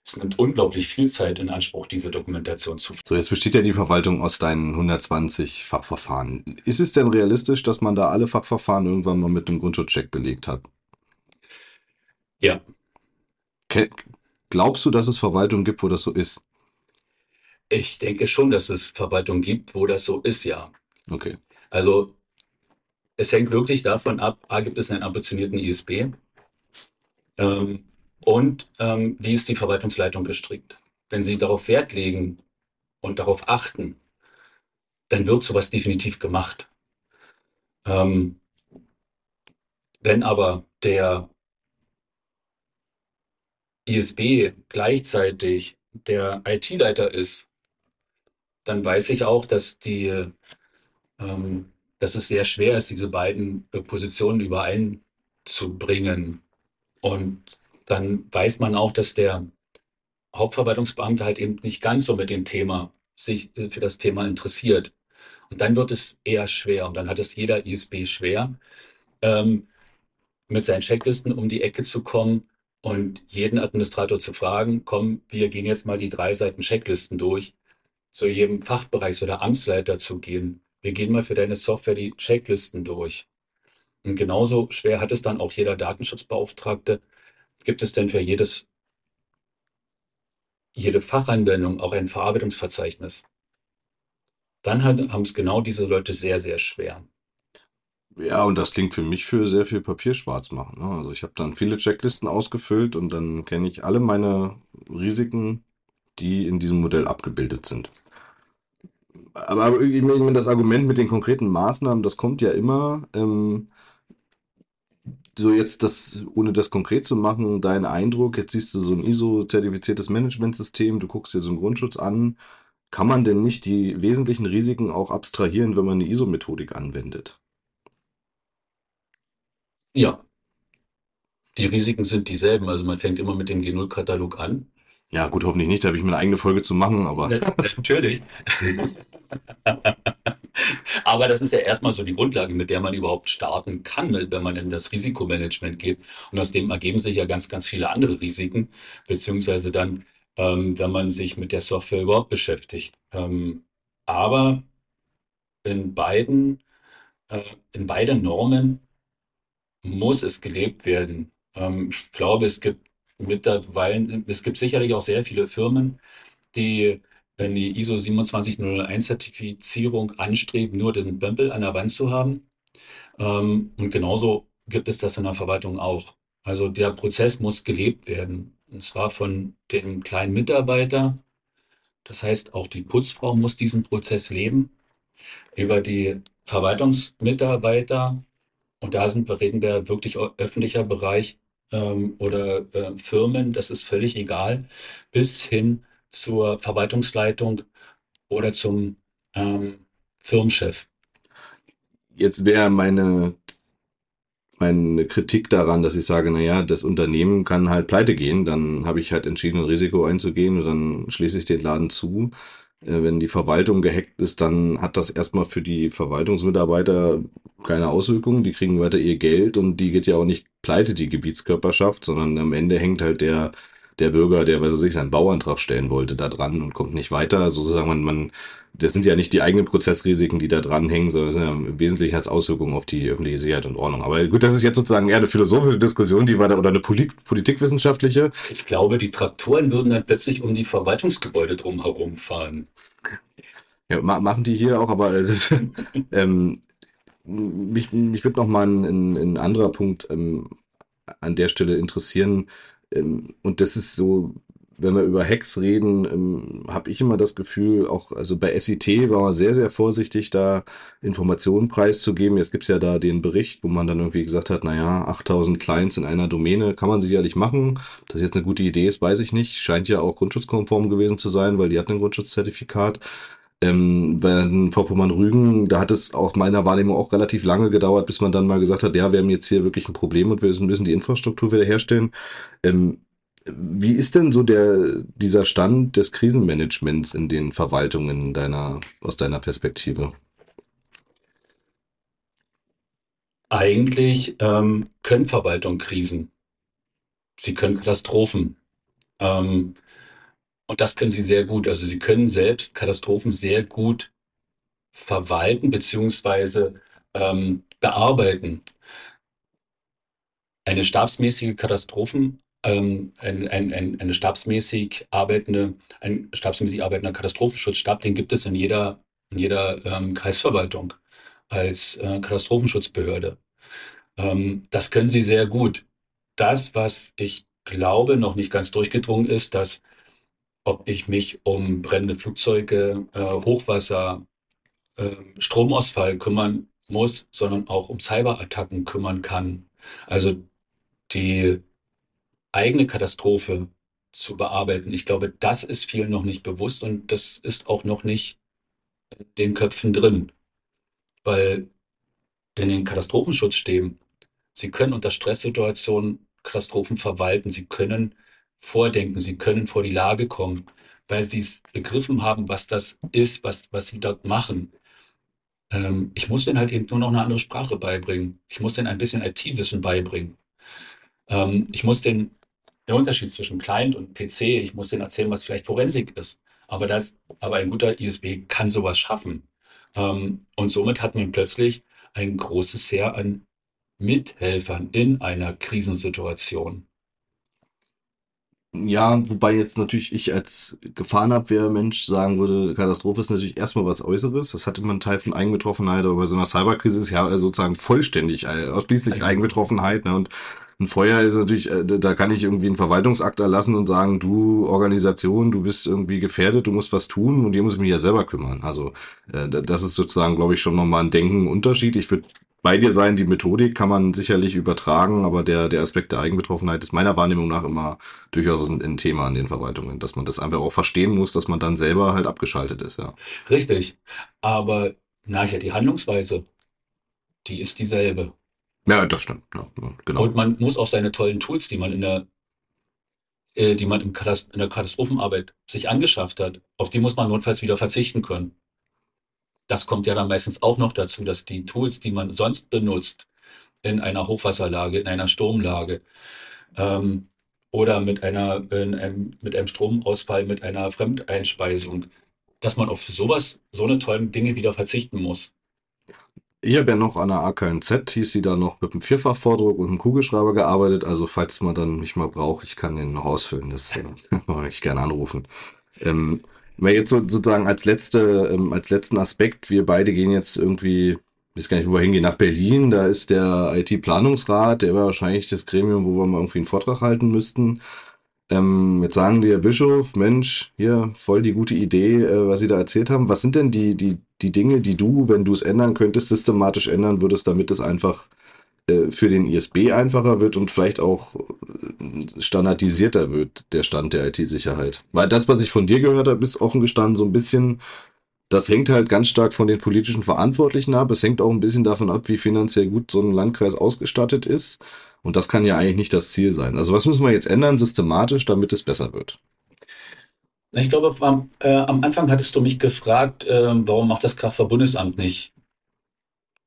Es nimmt unglaublich viel Zeit in Anspruch, diese Dokumentation zu pflegen. So, jetzt besteht ja die Verwaltung aus deinen 120 Fachverfahren. Ist es denn realistisch, dass man da alle Fachverfahren irgendwann mal mit einem Grundschutzcheck belegt hat? Ja. Glaubst du, dass es Verwaltungen gibt, wo das so ist? Ich denke schon, dass es Verwaltungen gibt, wo das so ist, ja. Okay. Also es hängt wirklich davon ab, A, gibt es einen ambitionierten ISB ähm, und ähm, wie ist die Verwaltungsleitung gestrickt. Wenn sie darauf Wert legen und darauf achten, dann wird sowas definitiv gemacht. Ähm, wenn aber der ISB gleichzeitig der IT-Leiter ist, dann weiß ich auch, dass die, ähm, dass es sehr schwer ist, diese beiden äh, Positionen übereinzubringen. Und dann weiß man auch, dass der Hauptverwaltungsbeamte halt eben nicht ganz so mit dem Thema sich äh, für das Thema interessiert. Und dann wird es eher schwer. Und dann hat es jeder ISB schwer, ähm, mit seinen Checklisten um die Ecke zu kommen und jeden Administrator zu fragen, komm, wir gehen jetzt mal die drei Seiten Checklisten durch, zu jedem Fachbereich oder Amtsleiter zu gehen. Wir gehen mal für deine Software die Checklisten durch. Und genauso schwer hat es dann auch jeder Datenschutzbeauftragte. Gibt es denn für jedes, jede Fachanwendung auch ein Verarbeitungsverzeichnis? Dann haben es genau diese Leute sehr, sehr schwer. Ja, und das klingt für mich für sehr viel Papier schwarz machen. Ne? Also ich habe dann viele Checklisten ausgefüllt und dann kenne ich alle meine Risiken, die in diesem Modell abgebildet sind. Aber ich meine, das Argument mit den konkreten Maßnahmen, das kommt ja immer. Ähm, so jetzt das, ohne das konkret zu machen, dein Eindruck, jetzt siehst du so ein ISO-zertifiziertes Managementsystem, du guckst dir so einen Grundschutz an. Kann man denn nicht die wesentlichen Risiken auch abstrahieren, wenn man eine ISO-Methodik anwendet? Ja, die Risiken sind dieselben. Also man fängt immer mit dem G0-Katalog an. Ja, gut, hoffentlich nicht, da habe ich mir eine eigene Folge zu machen, aber. Natürlich. Aber das ist ja erstmal so die Grundlage, mit der man überhaupt starten kann, wenn man in das Risikomanagement geht. Und aus dem ergeben sich ja ganz, ganz viele andere Risiken, beziehungsweise dann, ähm, wenn man sich mit der Software überhaupt beschäftigt. Ähm, aber in beiden, äh, in beiden Normen muss es gelebt werden. Ähm, ich glaube, es gibt mittlerweile, es gibt sicherlich auch sehr viele Firmen, die wenn die ISO 27001 Zertifizierung anstrebt, nur den Bömpel an der Wand zu haben. Ähm, und genauso gibt es das in der Verwaltung auch. Also der Prozess muss gelebt werden. Und zwar von dem kleinen Mitarbeiter. Das heißt, auch die Putzfrau muss diesen Prozess leben. Über die Verwaltungsmitarbeiter. Und da sind reden wir wirklich öffentlicher Bereich ähm, oder äh, Firmen. Das ist völlig egal. Bis hin zur Verwaltungsleitung oder zum ähm, Firmenchef. Jetzt wäre meine, meine Kritik daran, dass ich sage, naja, das Unternehmen kann halt pleite gehen, dann habe ich halt entschieden, ein Risiko einzugehen und dann schließe ich den Laden zu. Äh, wenn die Verwaltung gehackt ist, dann hat das erstmal für die Verwaltungsmitarbeiter keine Auswirkungen. Die kriegen weiter ihr Geld und die geht ja auch nicht pleite, die Gebietskörperschaft, sondern am Ende hängt halt der der Bürger, der, was weiß ich, seinen Bauantrag stellen wollte, da dran und kommt nicht weiter. Sozusagen, man, man, das sind ja nicht die eigenen Prozessrisiken, die da dranhängen, sondern das sind ja im Wesentlichen als Auswirkungen auf die öffentliche Sicherheit und Ordnung. Aber gut, das ist jetzt sozusagen eher eine philosophische Diskussion, die war da, oder eine Polit politikwissenschaftliche. Ich glaube, die Traktoren würden dann plötzlich um die Verwaltungsgebäude drumherum fahren. Ja, machen die hier auch, aber es ist, ähm, mich, mich würde noch mal ein, ein, ein anderer Punkt ähm, an der Stelle interessieren. Ähm, und das ist so, wenn wir über Hacks reden, ähm, habe ich immer das Gefühl, auch also bei SIT war man sehr, sehr vorsichtig, da Informationen preiszugeben. Jetzt gibt's ja da den Bericht, wo man dann irgendwie gesagt hat, naja, 8000 Clients in einer Domäne kann man sicherlich machen. Ob das jetzt eine gute Idee ist, weiß ich nicht. Scheint ja auch grundschutzkonform gewesen zu sein, weil die hat ein Grundschutzzertifikat. Ähm, bei Vorpommern-Rügen, da hat es aus meiner Wahrnehmung auch relativ lange gedauert, bis man dann mal gesagt hat, ja, wir haben jetzt hier wirklich ein Problem und wir müssen die Infrastruktur wieder herstellen. Ähm, wie ist denn so der, dieser Stand des Krisenmanagements in den Verwaltungen deiner, aus deiner Perspektive? Eigentlich ähm, können Verwaltungen Krisen. Sie können Katastrophen. Ähm, und das können sie sehr gut. Also sie können selbst Katastrophen sehr gut verwalten beziehungsweise ähm, bearbeiten. Eine stabsmäßige Katastrophen, ähm, ein, ein, ein, eine stabsmäßig arbeitende, ein stabsmäßig arbeitender Katastrophenschutzstab, den gibt es in jeder, in jeder ähm, Kreisverwaltung als äh, Katastrophenschutzbehörde. Ähm, das können sie sehr gut. Das, was ich glaube, noch nicht ganz durchgedrungen ist, dass ob ich mich um brennende Flugzeuge, äh, Hochwasser, äh, Stromausfall kümmern muss, sondern auch um Cyberattacken kümmern kann. Also die eigene Katastrophe zu bearbeiten. Ich glaube, das ist vielen noch nicht bewusst und das ist auch noch nicht in den Köpfen drin, weil in den Katastrophenschutz stehen. Sie können unter Stresssituationen Katastrophen verwalten. Sie können vordenken, sie können vor die Lage kommen, weil sie es begriffen haben, was das ist, was, was sie dort machen. Ähm, ich muss denen halt eben nur noch eine andere Sprache beibringen. Ich muss denen ein bisschen IT-Wissen beibringen. Ähm, ich muss denen den Unterschied zwischen Client und PC, ich muss denen erzählen, was vielleicht Forensik ist. Aber das, aber ein guter ISB kann sowas schaffen. Ähm, und somit hat man plötzlich ein großes Heer an Mithelfern in einer Krisensituation. Ja, wobei jetzt natürlich ich als Gefahrenabwehrmensch sagen würde, Katastrophe ist natürlich erstmal was Äußeres. Das hat immer einen Teil von Eigenbetroffenheit, aber bei so einer Cyberkrise ist ja sozusagen vollständig, äh, ausschließlich Eigenbetroffenheit. Ne? Und ein Feuer ist natürlich, äh, da kann ich irgendwie einen Verwaltungsakt erlassen und sagen, du Organisation, du bist irgendwie gefährdet, du musst was tun und dir muss ich mich ja selber kümmern. Also äh, das ist sozusagen, glaube ich, schon nochmal ein Denken Unterschied. Ich würde bei dir sein, die Methodik kann man sicherlich übertragen, aber der, der Aspekt der Eigenbetroffenheit ist meiner Wahrnehmung nach immer durchaus ein, ein Thema an den Verwaltungen, dass man das einfach auch verstehen muss, dass man dann selber halt abgeschaltet ist, ja. Richtig. Aber nachher die Handlungsweise, die ist dieselbe. Ja, das stimmt. Ja, genau. Und man muss auch seine tollen Tools, die man in der, äh, die man im Katast in der Katastrophenarbeit sich angeschafft hat, auf die muss man notfalls wieder verzichten können das kommt ja dann meistens auch noch dazu, dass die Tools, die man sonst benutzt, in einer Hochwasserlage, in einer Sturmlage ähm, oder mit einer einem, mit einem Stromausfall, mit einer Fremdeinspeisung, dass man auf sowas, so eine tollen Dinge wieder verzichten muss. Ich habe ja noch an der AKNZ, hieß sie da noch mit einem Vierfachvordruck und einem Kugelschreiber gearbeitet. Also falls man dann nicht mal braucht, ich kann den noch ausfüllen. Das kann ich gerne anrufen. Ähm, weil jetzt so, sozusagen als letzte, ähm, als letzten Aspekt, wir beide gehen jetzt irgendwie, ich weiß gar nicht, wo wir hingehen, nach Berlin, da ist der IT-Planungsrat, der wäre wahrscheinlich das Gremium, wo wir mal irgendwie einen Vortrag halten müssten. Ähm, jetzt sagen die Herr Bischof, Mensch, hier, voll die gute Idee, äh, was Sie da erzählt haben. Was sind denn die, die, die Dinge, die du, wenn du es ändern könntest, systematisch ändern würdest, damit es einfach äh, für den ISB einfacher wird und vielleicht auch äh, standardisierter wird, der Stand der IT-Sicherheit. Weil das, was ich von dir gehört habe, ist offen gestanden so ein bisschen, das hängt halt ganz stark von den politischen Verantwortlichen ab. Es hängt auch ein bisschen davon ab, wie finanziell gut so ein Landkreis ausgestattet ist. Und das kann ja eigentlich nicht das Ziel sein. Also was müssen wir jetzt ändern, systematisch, damit es besser wird? Ich glaube, am, äh, am Anfang hattest du mich gefragt, äh, warum macht das Kraftverbundesamt nicht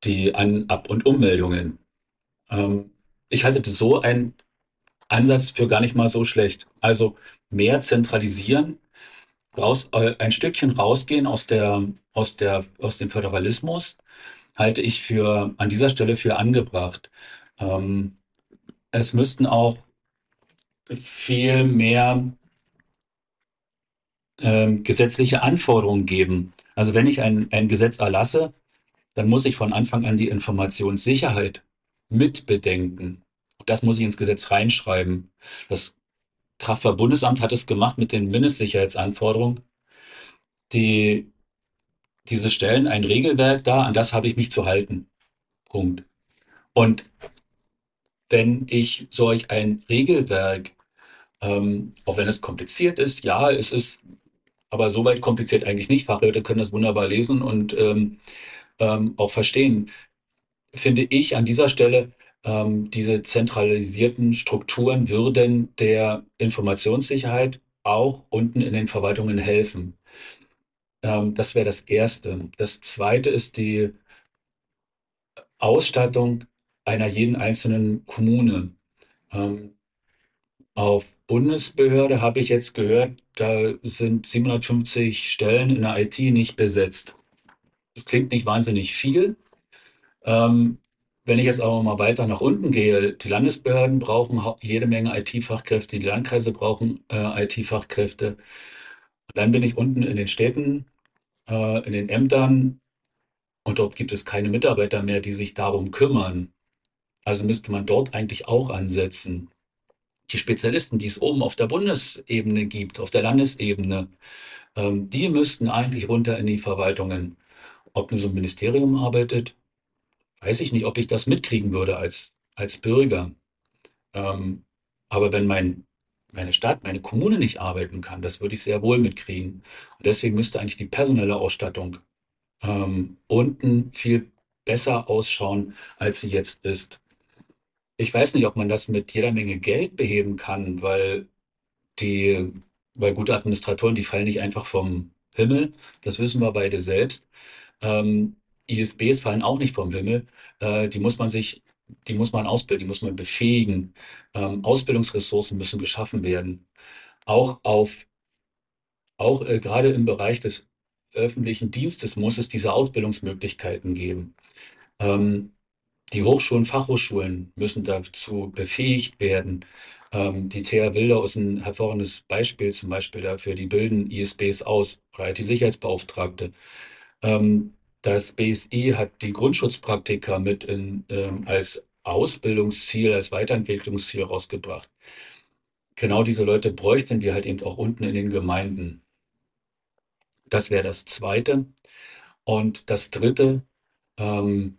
die An-, Ab- und Ummeldungen? Ähm, ich halte so einen Ansatz für gar nicht mal so schlecht. Also mehr zentralisieren, raus, äh, ein Stückchen rausgehen aus der, aus der, aus dem Föderalismus, halte ich für an dieser Stelle für angebracht. Ähm, es müssten auch viel mehr ähm, gesetzliche Anforderungen geben. Also wenn ich ein, ein Gesetz erlasse, dann muss ich von Anfang an die Informationssicherheit mitbedenken. Das muss ich ins Gesetz reinschreiben. Das Kraftfahrtbundesamt hat es gemacht mit den Mindestsicherheitsanforderungen. Die, diese stellen ein Regelwerk dar, an das habe ich mich zu halten. Punkt. Und wenn ich solch ein Regelwerk, ähm, auch wenn es kompliziert ist, ja, es ist aber soweit kompliziert eigentlich nicht. Fachleute können das wunderbar lesen und ähm, ähm, auch verstehen finde ich an dieser Stelle, ähm, diese zentralisierten Strukturen würden der Informationssicherheit auch unten in den Verwaltungen helfen. Ähm, das wäre das Erste. Das Zweite ist die Ausstattung einer jeden einzelnen Kommune. Ähm, auf Bundesbehörde habe ich jetzt gehört, da sind 750 Stellen in der IT nicht besetzt. Das klingt nicht wahnsinnig viel, ähm, wenn ich jetzt aber mal weiter nach unten gehe, die Landesbehörden brauchen jede Menge IT-Fachkräfte, die Landkreise brauchen äh, IT-Fachkräfte. Dann bin ich unten in den Städten, äh, in den Ämtern und dort gibt es keine Mitarbeiter mehr, die sich darum kümmern. Also müsste man dort eigentlich auch ansetzen. Die Spezialisten, die es oben auf der Bundesebene gibt, auf der Landesebene, ähm, die müssten eigentlich runter in die Verwaltungen. Ob nur so ein Ministerium arbeitet, weiß ich nicht, ob ich das mitkriegen würde als, als Bürger. Ähm, aber wenn mein, meine Stadt, meine Kommune nicht arbeiten kann, das würde ich sehr wohl mitkriegen. Und deswegen müsste eigentlich die personelle Ausstattung ähm, unten viel besser ausschauen, als sie jetzt ist. Ich weiß nicht, ob man das mit jeder Menge Geld beheben kann, weil die, weil gute Administratoren, die fallen nicht einfach vom Himmel. Das wissen wir beide selbst. Ähm, ISBs fallen auch nicht vom Himmel. Äh, die muss man sich, die muss man ausbilden, die muss man befähigen. Ähm, Ausbildungsressourcen müssen geschaffen werden. Auch auf, auch äh, gerade im Bereich des öffentlichen Dienstes muss es diese Ausbildungsmöglichkeiten geben. Ähm, die Hochschulen, Fachhochschulen müssen dazu befähigt werden, Ähm, die TH Wilder ist ein hervorragendes Beispiel zum Beispiel dafür. Die bilden ISBs aus oder IT-Sicherheitsbeauftragte. Ähm, das BSI hat die Grundschutzpraktika mit in, ähm, als Ausbildungsziel, als Weiterentwicklungsziel rausgebracht. Genau diese Leute bräuchten wir halt eben auch unten in den Gemeinden. Das wäre das Zweite. Und das Dritte, ähm,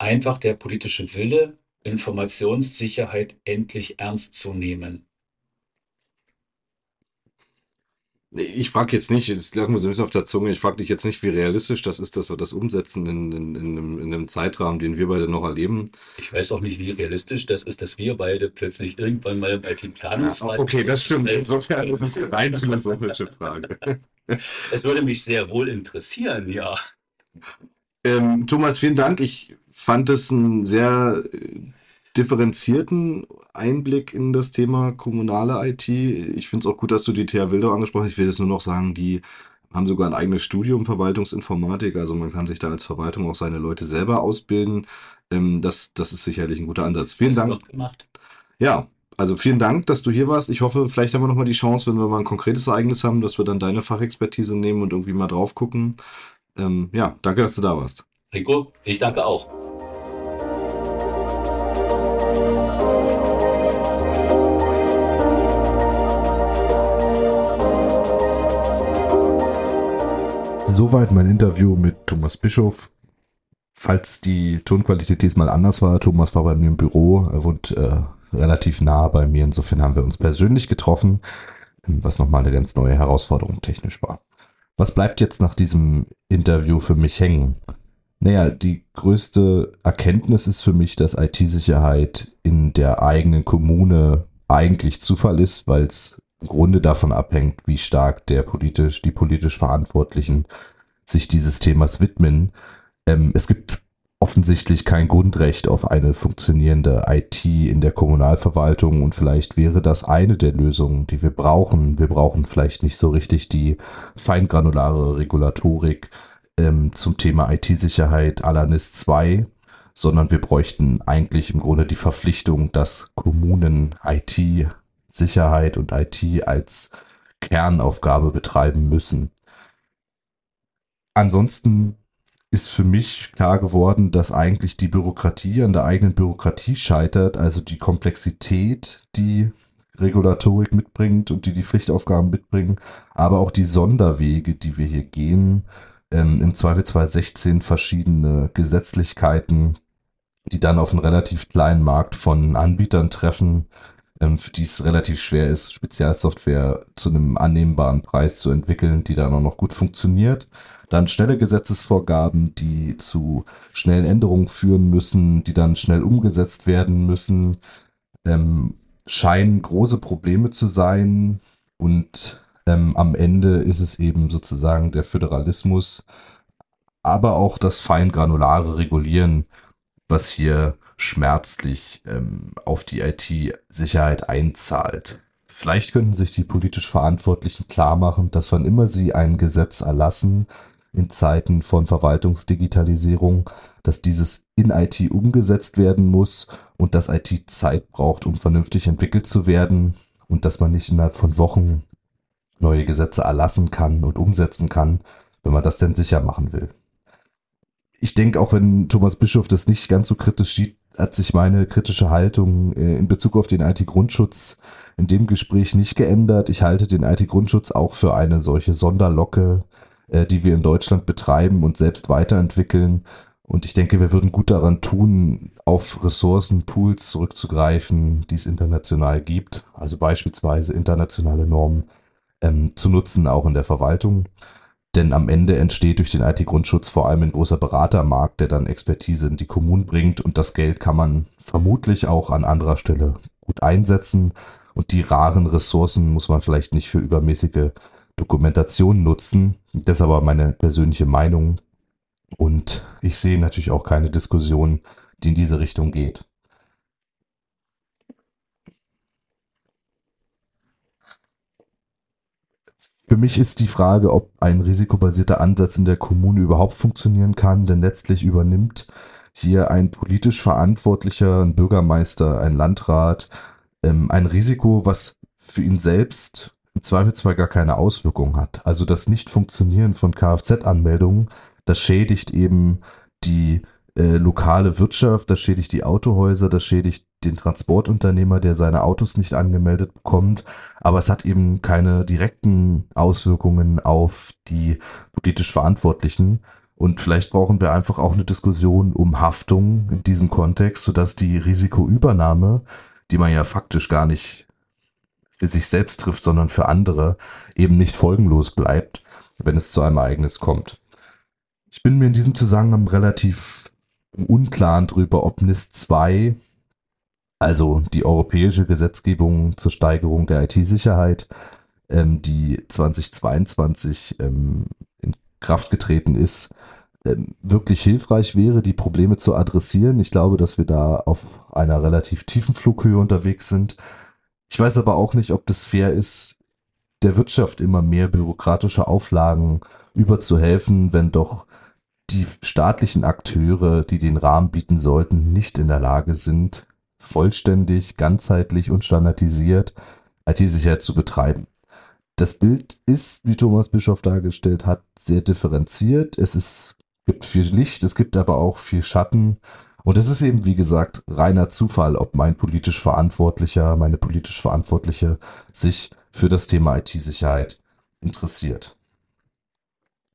einfach der politische Wille, Informationssicherheit endlich ernst zu nehmen. Ich frage jetzt nicht, das lag mir so ein bisschen auf der Zunge, ich frage dich jetzt nicht, wie realistisch das ist, dass wir das umsetzen in, in, in, einem, in einem Zeitrahmen, den wir beide noch erleben. Ich weiß auch nicht, wie realistisch das ist, dass wir beide plötzlich irgendwann mal im IT-Planungsrat... Ja, okay, das stimmt. Insofern ist es eine rein philosophische Frage. Es würde mich sehr wohl interessieren, ja. Ähm, Thomas, vielen Dank. Ich fand es einen sehr äh, differenzierten Einblick in das Thema kommunale IT. Ich finde es auch gut, dass du die TH Wildau angesprochen hast. Ich will jetzt nur noch sagen, die haben sogar ein eigenes Studium Verwaltungsinformatik. Also man kann sich da als Verwaltung auch seine Leute selber ausbilden. Ähm, das, das ist sicherlich ein guter Ansatz. Vielen das Dank. Gemacht. Ja, also vielen Dank, dass du hier warst. Ich hoffe, vielleicht haben wir nochmal die Chance, wenn wir mal ein konkretes Ereignis haben, dass wir dann deine Fachexpertise nehmen und irgendwie mal drauf gucken. Ähm, ja, danke, dass du da warst. Rico, ich danke auch. Soweit mein Interview mit Thomas Bischof. Falls die Tonqualität diesmal anders war, Thomas war bei mir im Büro, er wohnt äh, relativ nah bei mir, insofern haben wir uns persönlich getroffen, was nochmal eine ganz neue Herausforderung technisch war. Was bleibt jetzt nach diesem Interview für mich hängen? Naja, die größte Erkenntnis ist für mich, dass IT-Sicherheit in der eigenen Kommune eigentlich Zufall ist, weil es Grunde davon abhängt, wie stark der politisch, die politisch Verantwortlichen sich dieses Themas widmen. Ähm, es gibt offensichtlich kein Grundrecht auf eine funktionierende IT in der Kommunalverwaltung und vielleicht wäre das eine der Lösungen, die wir brauchen. Wir brauchen vielleicht nicht so richtig die feingranulare Regulatorik ähm, zum Thema IT-Sicherheit à la NIS 2, sondern wir bräuchten eigentlich im Grunde die Verpflichtung, dass Kommunen IT-Sicherheit und IT als Kernaufgabe betreiben müssen. Ansonsten ist für mich klar geworden, dass eigentlich die Bürokratie an der eigenen Bürokratie scheitert, also die Komplexität, die Regulatorik mitbringt und die die Pflichtaufgaben mitbringen, aber auch die Sonderwege, die wir hier gehen, ähm, im Zweifelsfall 16 verschiedene Gesetzlichkeiten, die dann auf einen relativ kleinen Markt von Anbietern treffen, für die es relativ schwer ist, Spezialsoftware zu einem annehmbaren Preis zu entwickeln, die dann auch noch gut funktioniert. Dann schnelle Gesetzesvorgaben, die zu schnellen Änderungen führen müssen, die dann schnell umgesetzt werden müssen, ähm, scheinen große Probleme zu sein. Und ähm, am Ende ist es eben sozusagen der Föderalismus, aber auch das feingranulare Regulieren, was hier schmerzlich ähm, auf die IT-Sicherheit einzahlt. Vielleicht könnten sich die politisch Verantwortlichen klar machen, dass wann immer sie ein Gesetz erlassen, in Zeiten von Verwaltungsdigitalisierung, dass dieses in IT umgesetzt werden muss und dass IT Zeit braucht, um vernünftig entwickelt zu werden und dass man nicht innerhalb von Wochen neue Gesetze erlassen kann und umsetzen kann, wenn man das denn sicher machen will. Ich denke, auch wenn Thomas Bischof das nicht ganz so kritisch sieht, hat sich meine kritische Haltung äh, in Bezug auf den IT-Grundschutz in dem Gespräch nicht geändert. Ich halte den IT-Grundschutz auch für eine solche Sonderlocke, äh, die wir in Deutschland betreiben und selbst weiterentwickeln. Und ich denke, wir würden gut daran tun, auf Ressourcenpools zurückzugreifen, die es international gibt. Also beispielsweise internationale Normen ähm, zu nutzen, auch in der Verwaltung. Denn am Ende entsteht durch den IT-Grundschutz vor allem ein großer Beratermarkt, der dann Expertise in die Kommunen bringt. Und das Geld kann man vermutlich auch an anderer Stelle gut einsetzen. Und die raren Ressourcen muss man vielleicht nicht für übermäßige Dokumentation nutzen. Das ist aber meine persönliche Meinung. Und ich sehe natürlich auch keine Diskussion, die in diese Richtung geht. Für mich ist die Frage, ob ein risikobasierter Ansatz in der Kommune überhaupt funktionieren kann, denn letztlich übernimmt hier ein politisch Verantwortlicher, ein Bürgermeister, ein Landrat ähm, ein Risiko, was für ihn selbst im Zweifelsfall gar keine Auswirkung hat. Also das Nicht-Funktionieren von Kfz-Anmeldungen, das schädigt eben die äh, lokale Wirtschaft, das schädigt die Autohäuser, das schädigt den Transportunternehmer, der seine Autos nicht angemeldet bekommt. Aber es hat eben keine direkten Auswirkungen auf die politisch Verantwortlichen. Und vielleicht brauchen wir einfach auch eine Diskussion um Haftung in diesem Kontext, sodass die Risikoübernahme, die man ja faktisch gar nicht für sich selbst trifft, sondern für andere, eben nicht folgenlos bleibt, wenn es zu einem Ereignis kommt. Ich bin mir in diesem Zusammenhang relativ unklar darüber, ob NIS 2, also die europäische Gesetzgebung zur Steigerung der IT-Sicherheit, ähm, die 2022 ähm, in Kraft getreten ist, ähm, wirklich hilfreich wäre, die Probleme zu adressieren. Ich glaube, dass wir da auf einer relativ tiefen Flughöhe unterwegs sind. Ich weiß aber auch nicht, ob das fair ist, der Wirtschaft immer mehr bürokratische Auflagen überzuhelfen, wenn doch die staatlichen Akteure, die den Rahmen bieten sollten, nicht in der Lage sind, vollständig, ganzheitlich und standardisiert IT-Sicherheit zu betreiben. Das Bild ist, wie Thomas Bischof dargestellt hat, sehr differenziert. Es ist, gibt viel Licht, es gibt aber auch viel Schatten. Und es ist eben, wie gesagt, reiner Zufall, ob mein politisch Verantwortlicher, meine politisch Verantwortliche sich für das Thema IT-Sicherheit interessiert.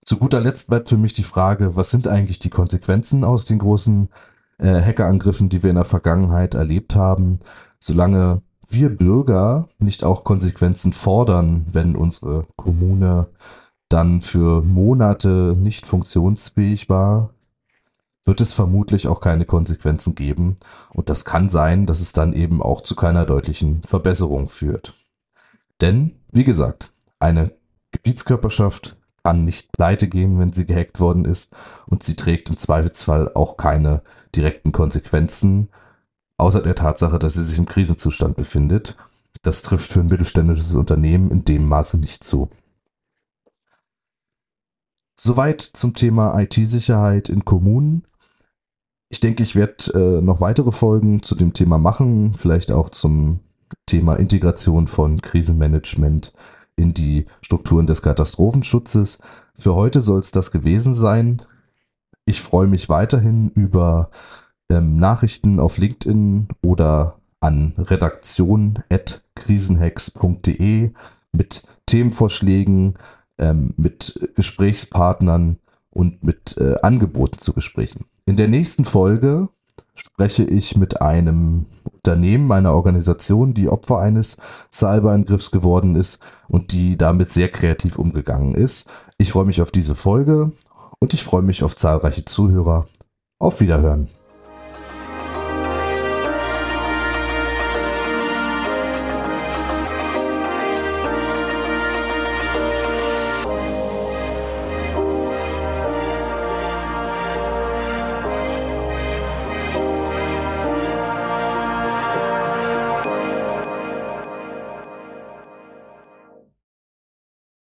Zu guter Letzt bleibt für mich die Frage, was sind eigentlich die Konsequenzen aus den großen äh, Hackerangriffen, die wir in der Vergangenheit erlebt haben, solange wir Bürger nicht auch Konsequenzen fordern, wenn unsere Kommune dann für Monate nicht funktionsfähig war, wird es vermutlich auch keine Konsequenzen geben. Und das kann sein, dass es dann eben auch zu keiner deutlichen Verbesserung führt. Denn, wie gesagt, eine Gebietskörperschaft kann nicht pleite gehen, wenn sie gehackt worden ist und sie trägt im Zweifelsfall auch keine direkten Konsequenzen, außer der Tatsache, dass sie sich im Krisenzustand befindet. Das trifft für ein mittelständisches Unternehmen in dem Maße nicht zu. Soweit zum Thema IT-Sicherheit in Kommunen. Ich denke, ich werde äh, noch weitere Folgen zu dem Thema machen, vielleicht auch zum Thema Integration von Krisenmanagement in die Strukturen des Katastrophenschutzes. Für heute soll es das gewesen sein. Ich freue mich weiterhin über ähm, Nachrichten auf LinkedIn oder an redaktion.krisenhex.de mit Themenvorschlägen, ähm, mit Gesprächspartnern und mit äh, Angeboten zu Gesprächen. In der nächsten Folge spreche ich mit einem Unternehmen, einer Organisation, die Opfer eines Cyberangriffs geworden ist und die damit sehr kreativ umgegangen ist. Ich freue mich auf diese Folge und ich freue mich auf zahlreiche Zuhörer. Auf Wiederhören.